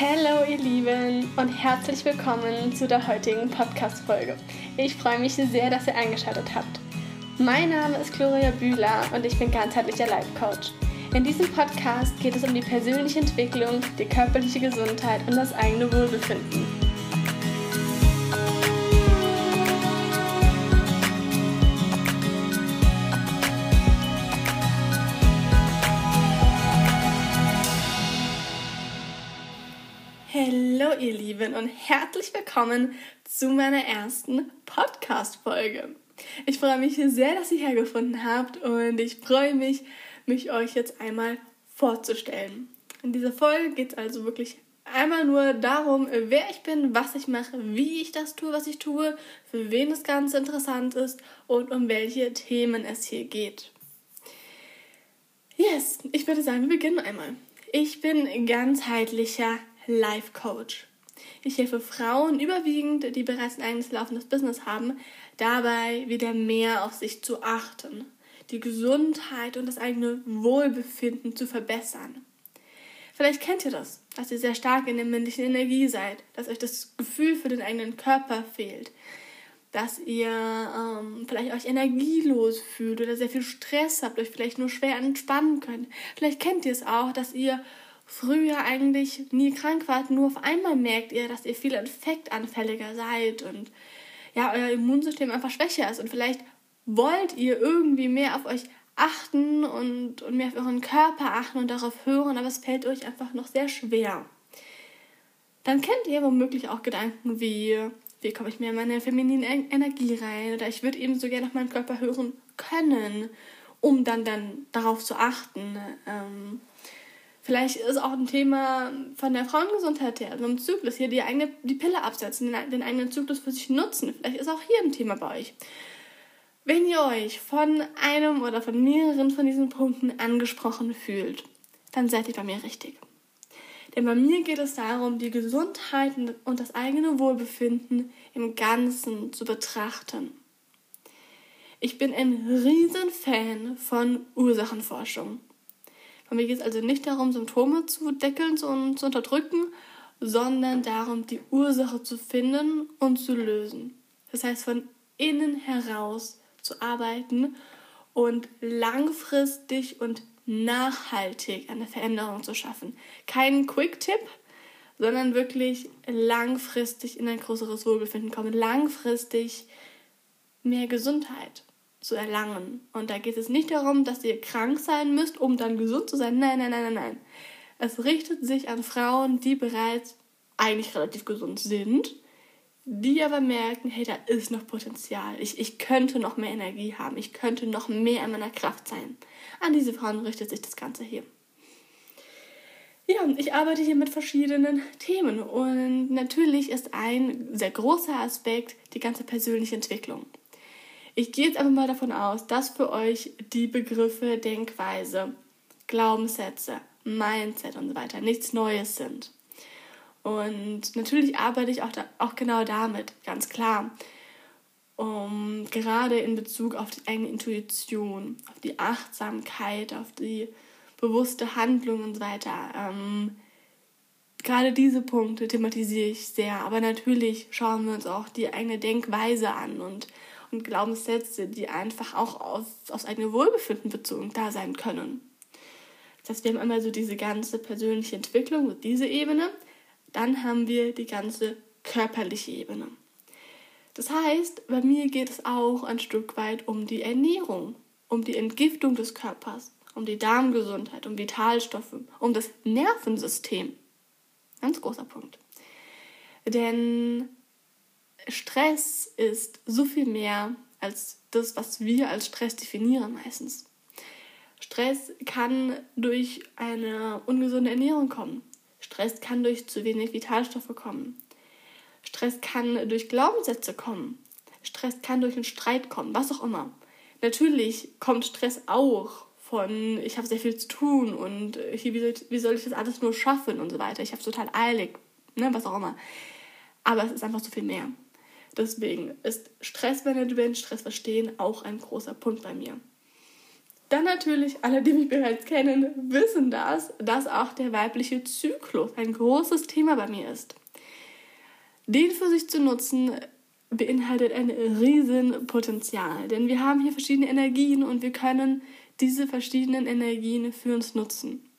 Hallo ihr Lieben und herzlich willkommen zu der heutigen Podcast-Folge. Ich freue mich sehr, dass ihr eingeschaltet habt. Mein Name ist Gloria Bühler und ich bin ganzheitlicher Life Coach. In diesem Podcast geht es um die persönliche Entwicklung, die körperliche Gesundheit und das eigene Wohlbefinden. Ihr Lieben und herzlich willkommen zu meiner ersten Podcast-Folge. Ich freue mich sehr, dass ihr hergefunden habt und ich freue mich, mich euch jetzt einmal vorzustellen. In dieser Folge geht es also wirklich einmal nur darum, wer ich bin, was ich mache, wie ich das tue, was ich tue, für wen das Ganze interessant ist und um welche Themen es hier geht. Yes, ich würde sagen, wir beginnen einmal. Ich bin ganzheitlicher Life Coach. Ich helfe Frauen überwiegend, die bereits ein eigenes laufendes Business haben, dabei wieder mehr auf sich zu achten, die Gesundheit und das eigene Wohlbefinden zu verbessern. Vielleicht kennt ihr das, dass ihr sehr stark in der männlichen Energie seid, dass euch das Gefühl für den eigenen Körper fehlt, dass ihr ähm, vielleicht euch energielos fühlt oder sehr viel Stress habt, euch vielleicht nur schwer entspannen könnt. Vielleicht kennt ihr es auch, dass ihr früher eigentlich nie krank wart, nur auf einmal merkt ihr, dass ihr viel infektanfälliger seid und ja, euer Immunsystem einfach schwächer ist und vielleicht wollt ihr irgendwie mehr auf euch achten und, und mehr auf euren Körper achten und darauf hören, aber es fällt euch einfach noch sehr schwer. Dann kennt ihr womöglich auch Gedanken wie, wie komme ich mehr in meine feminine Energie rein oder ich würde eben so gerne auf meinen Körper hören können, um dann, dann darauf zu achten. Ähm, Vielleicht ist auch ein Thema von der Frauengesundheit her, also im Zyklus, hier die eigene die Pille absetzen, den, den eigenen Zyklus für sich nutzen. Vielleicht ist auch hier ein Thema bei euch. Wenn ihr euch von einem oder von mehreren von diesen Punkten angesprochen fühlt, dann seid ihr bei mir richtig. Denn bei mir geht es darum, die Gesundheit und das eigene Wohlbefinden im Ganzen zu betrachten. Ich bin ein Riesenfan von Ursachenforschung. Und mir geht es also nicht darum, Symptome zu deckeln und zu unterdrücken, sondern darum, die Ursache zu finden und zu lösen. Das heißt, von innen heraus zu arbeiten und langfristig und nachhaltig eine Veränderung zu schaffen. Kein Quick-Tipp, sondern wirklich langfristig in ein größeres Wohlbefinden kommen, langfristig mehr Gesundheit zu erlangen. Und da geht es nicht darum, dass ihr krank sein müsst, um dann gesund zu sein. Nein, nein, nein, nein, nein. Es richtet sich an Frauen, die bereits eigentlich relativ gesund sind, die aber merken, hey, da ist noch Potenzial. Ich, ich könnte noch mehr Energie haben. Ich könnte noch mehr in meiner Kraft sein. An diese Frauen richtet sich das Ganze hier. Ja, ich arbeite hier mit verschiedenen Themen und natürlich ist ein sehr großer Aspekt die ganze persönliche Entwicklung. Ich gehe jetzt einfach mal davon aus, dass für euch die Begriffe Denkweise, Glaubenssätze, Mindset und so weiter nichts Neues sind. Und natürlich arbeite ich auch, da, auch genau damit, ganz klar. Um, gerade in Bezug auf die eigene Intuition, auf die Achtsamkeit, auf die bewusste Handlung und so weiter. Ähm, gerade diese Punkte thematisiere ich sehr. Aber natürlich schauen wir uns auch die eigene Denkweise an und und Glaubenssätze, die einfach auch auf, aufs eigene Wohlbefinden bezogen da sein können. Das heißt, wir haben einmal so diese ganze persönliche Entwicklung, diese Ebene, dann haben wir die ganze körperliche Ebene. Das heißt, bei mir geht es auch ein Stück weit um die Ernährung, um die Entgiftung des Körpers, um die Darmgesundheit, um Vitalstoffe, um das Nervensystem. Ganz großer Punkt. Denn Stress ist so viel mehr als das, was wir als Stress definieren meistens. Stress kann durch eine ungesunde Ernährung kommen. Stress kann durch zu wenig Vitalstoffe kommen. Stress kann durch Glaubenssätze kommen. Stress kann durch einen Streit kommen, was auch immer. Natürlich kommt Stress auch von, ich habe sehr viel zu tun und wie soll, wie soll ich das alles nur schaffen und so weiter. Ich habe es total eilig, ne, was auch immer. Aber es ist einfach so viel mehr. Deswegen ist Stressmanagement, Stress verstehen auch ein großer Punkt bei mir. Dann natürlich, alle, die mich bereits kennen, wissen das, dass auch der weibliche Zyklus ein großes Thema bei mir ist. Den für sich zu nutzen, beinhaltet ein riesen Potenzial, denn wir haben hier verschiedene Energien und wir können diese verschiedenen Energien für uns nutzen.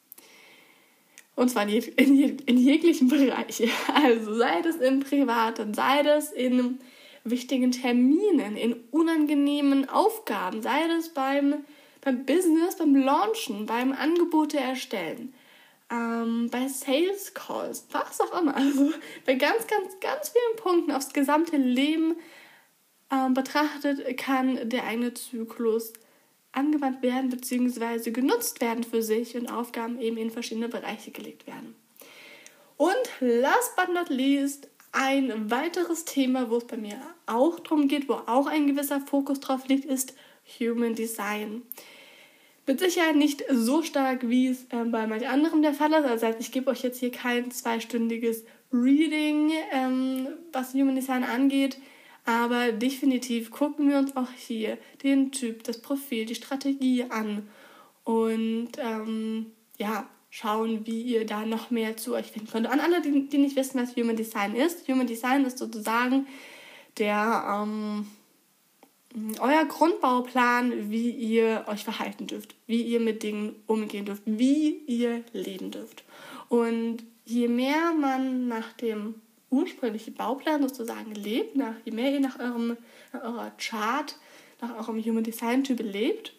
Und zwar in, in, in jeglichen Bereichen. Also sei das im Privaten, sei das in wichtigen Terminen, in unangenehmen Aufgaben, sei das beim, beim Business, beim Launchen, beim Angebote erstellen, ähm, bei Sales Calls, was auch immer. Also bei ganz, ganz, ganz vielen Punkten aufs gesamte Leben ähm, betrachtet, kann der eigene Zyklus angewandt werden bzw. genutzt werden für sich und Aufgaben eben in verschiedene Bereiche gelegt werden. Und last but not least, ein weiteres Thema, wo es bei mir auch darum geht, wo auch ein gewisser Fokus drauf liegt, ist Human Design. Mit Sicherheit nicht so stark, wie es äh, bei manch anderem der Fall ist. Also ich gebe euch jetzt hier kein zweistündiges Reading, ähm, was Human Design angeht. Aber definitiv gucken wir uns auch hier den Typ, das Profil, die Strategie an und ähm, ja, schauen, wie ihr da noch mehr zu euch finden könnt. An alle, die, die nicht wissen, was Human Design ist. Human Design ist sozusagen der ähm, euer Grundbauplan, wie ihr euch verhalten dürft, wie ihr mit Dingen umgehen dürft, wie ihr leben dürft. Und je mehr man nach dem ursprünglichen Bauplan sozusagen lebt, nach, je mehr ihr nach, eurem, nach eurer Chart, nach eurem Human Design Typ lebt,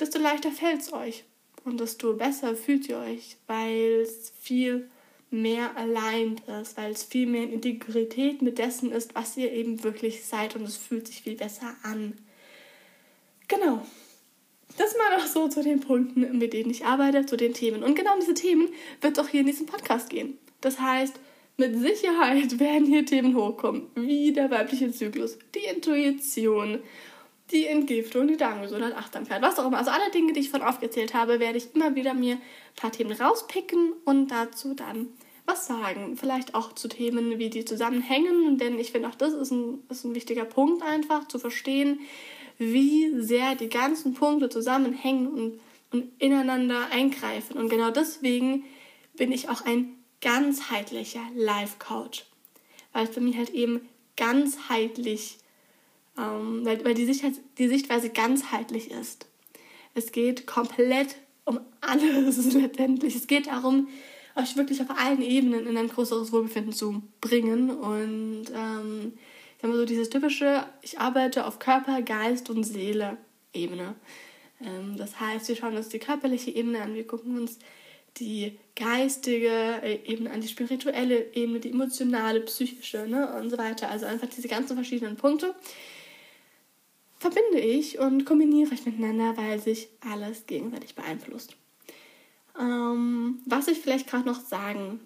desto leichter fällt es euch und desto besser fühlt ihr euch, weil es viel mehr allein ist, weil es viel mehr in Integrität mit dessen ist, was ihr eben wirklich seid und es fühlt sich viel besser an. Genau. Das mal noch so zu den Punkten, mit denen ich arbeite, zu den Themen. Und genau um diese Themen wird es auch hier in diesem Podcast gehen. Das heißt, mit Sicherheit werden hier Themen hochkommen, wie der weibliche Zyklus, die Intuition, die Entgiftung, die Darmgesundheit, Achtsamkeit, was auch immer. Also alle Dinge, die ich von aufgezählt habe, werde ich immer wieder mir ein paar Themen rauspicken und dazu dann was sagen. Vielleicht auch zu Themen, wie die zusammenhängen, denn ich finde auch das ist ein, ist ein wichtiger Punkt einfach, zu verstehen, wie sehr die ganzen Punkte zusammenhängen und, und ineinander eingreifen. Und genau deswegen bin ich auch ein ganzheitlicher Life Coach, weil es bei mir halt eben ganzheitlich, ähm, weil, weil die, Sicht, die Sichtweise ganzheitlich ist. Es geht komplett um alles letztendlich. Es geht darum, euch wirklich auf allen Ebenen in ein größeres Wohlbefinden zu bringen. Und ähm, ich habe so dieses typische, ich arbeite auf Körper, Geist und Seele Ebene. Ähm, das heißt, wir schauen uns die körperliche Ebene an, wir gucken uns die geistige äh, Ebene an, die spirituelle Ebene, die emotionale, psychische ne, und so weiter. Also einfach diese ganzen verschiedenen Punkte verbinde ich und kombiniere ich miteinander, weil sich alles gegenseitig beeinflusst. Ähm, was ich vielleicht gerade noch sagen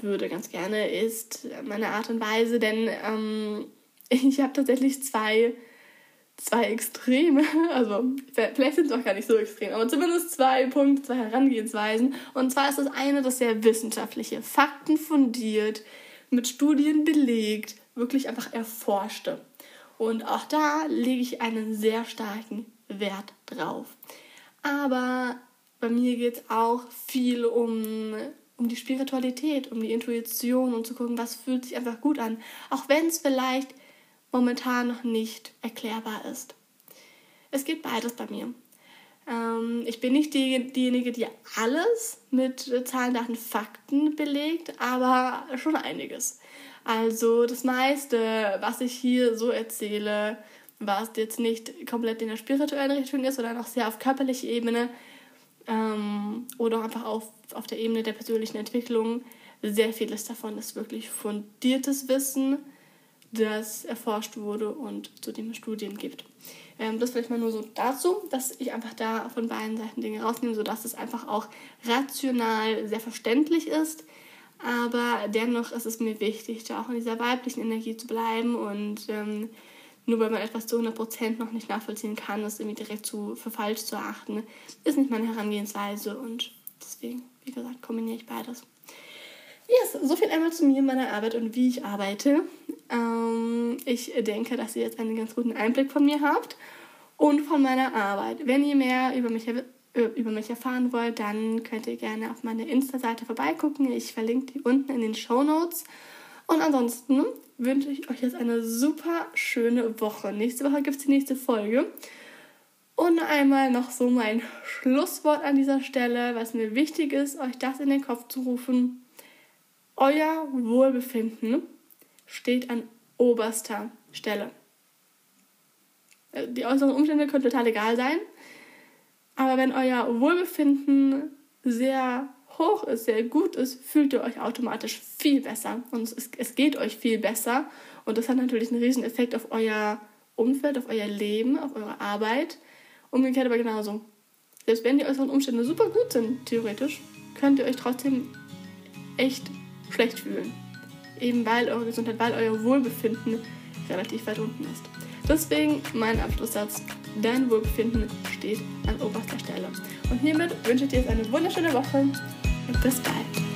würde, ganz gerne, ist meine Art und Weise, denn ähm, ich habe tatsächlich zwei zwei Extreme, also vielleicht sind es auch gar nicht so extrem, aber zumindest zwei Punkte, zwei Herangehensweisen. Und zwar ist das eine das sehr wissenschaftliche, faktenfundiert, mit Studien belegt, wirklich einfach erforschte. Und auch da lege ich einen sehr starken Wert drauf. Aber bei mir geht es auch viel um, um die Spiritualität, um die Intuition und zu gucken, was fühlt sich einfach gut an. Auch wenn es vielleicht momentan noch nicht erklärbar ist. Es geht beides bei mir. Ähm, ich bin nicht die, diejenige, die alles mit Zahlen, Daten, Fakten belegt, aber schon einiges. Also das meiste, was ich hier so erzähle, was jetzt nicht komplett in der spirituellen Richtung ist, sondern auch sehr auf körperlicher Ebene ähm, oder einfach auf, auf der Ebene der persönlichen Entwicklung, sehr vieles davon ist wirklich fundiertes Wissen, das erforscht wurde und zu dem es Studien gibt. Ähm, das vielleicht mal nur so dazu, dass ich einfach da von beiden Seiten Dinge rausnehme, sodass es einfach auch rational sehr verständlich ist. Aber dennoch ist es mir wichtig, da auch in dieser weiblichen Energie zu bleiben und ähm, nur weil man etwas zu 100% noch nicht nachvollziehen kann, das irgendwie direkt zu, für falsch zu erachten, ist nicht meine Herangehensweise und deswegen, wie gesagt, kombiniere ich beides. Yes, so viel einmal zu mir, meiner Arbeit und wie ich arbeite. Ähm, ich denke, dass ihr jetzt einen ganz guten Einblick von mir habt. und von meiner Arbeit. Wenn ihr mehr über mich, über mich erfahren wollt, dann könnt ihr gerne auf meine Insta-Seite vorbeigucken. Ich verlinke die unten in den Show Notes. Und ansonsten wünsche ich euch jetzt eine super schöne Woche. Nächste Woche gibt es die nächste Folge. Und einmal noch so mein Schlusswort an dieser Stelle, was mir wichtig ist, euch das in den Kopf zu rufen. Euer Wohlbefinden steht an oberster Stelle. Äh, die äußeren Umstände können total egal sein, aber wenn euer Wohlbefinden sehr hoch ist, sehr gut ist, fühlt ihr euch automatisch viel besser und es, es geht euch viel besser und das hat natürlich einen riesen Effekt auf euer Umfeld, auf euer Leben, auf eure Arbeit Umgekehrt aber genauso. Selbst wenn die äußeren Umstände super gut sind, theoretisch, könnt ihr euch trotzdem echt schlecht fühlen. Eben weil eure Gesundheit, weil euer Wohlbefinden relativ weit unten ist. Deswegen mein Abschlusssatz. Dein Wohlbefinden steht an oberster Stelle. Und hiermit wünsche ich dir jetzt eine wunderschöne Woche und bis bald.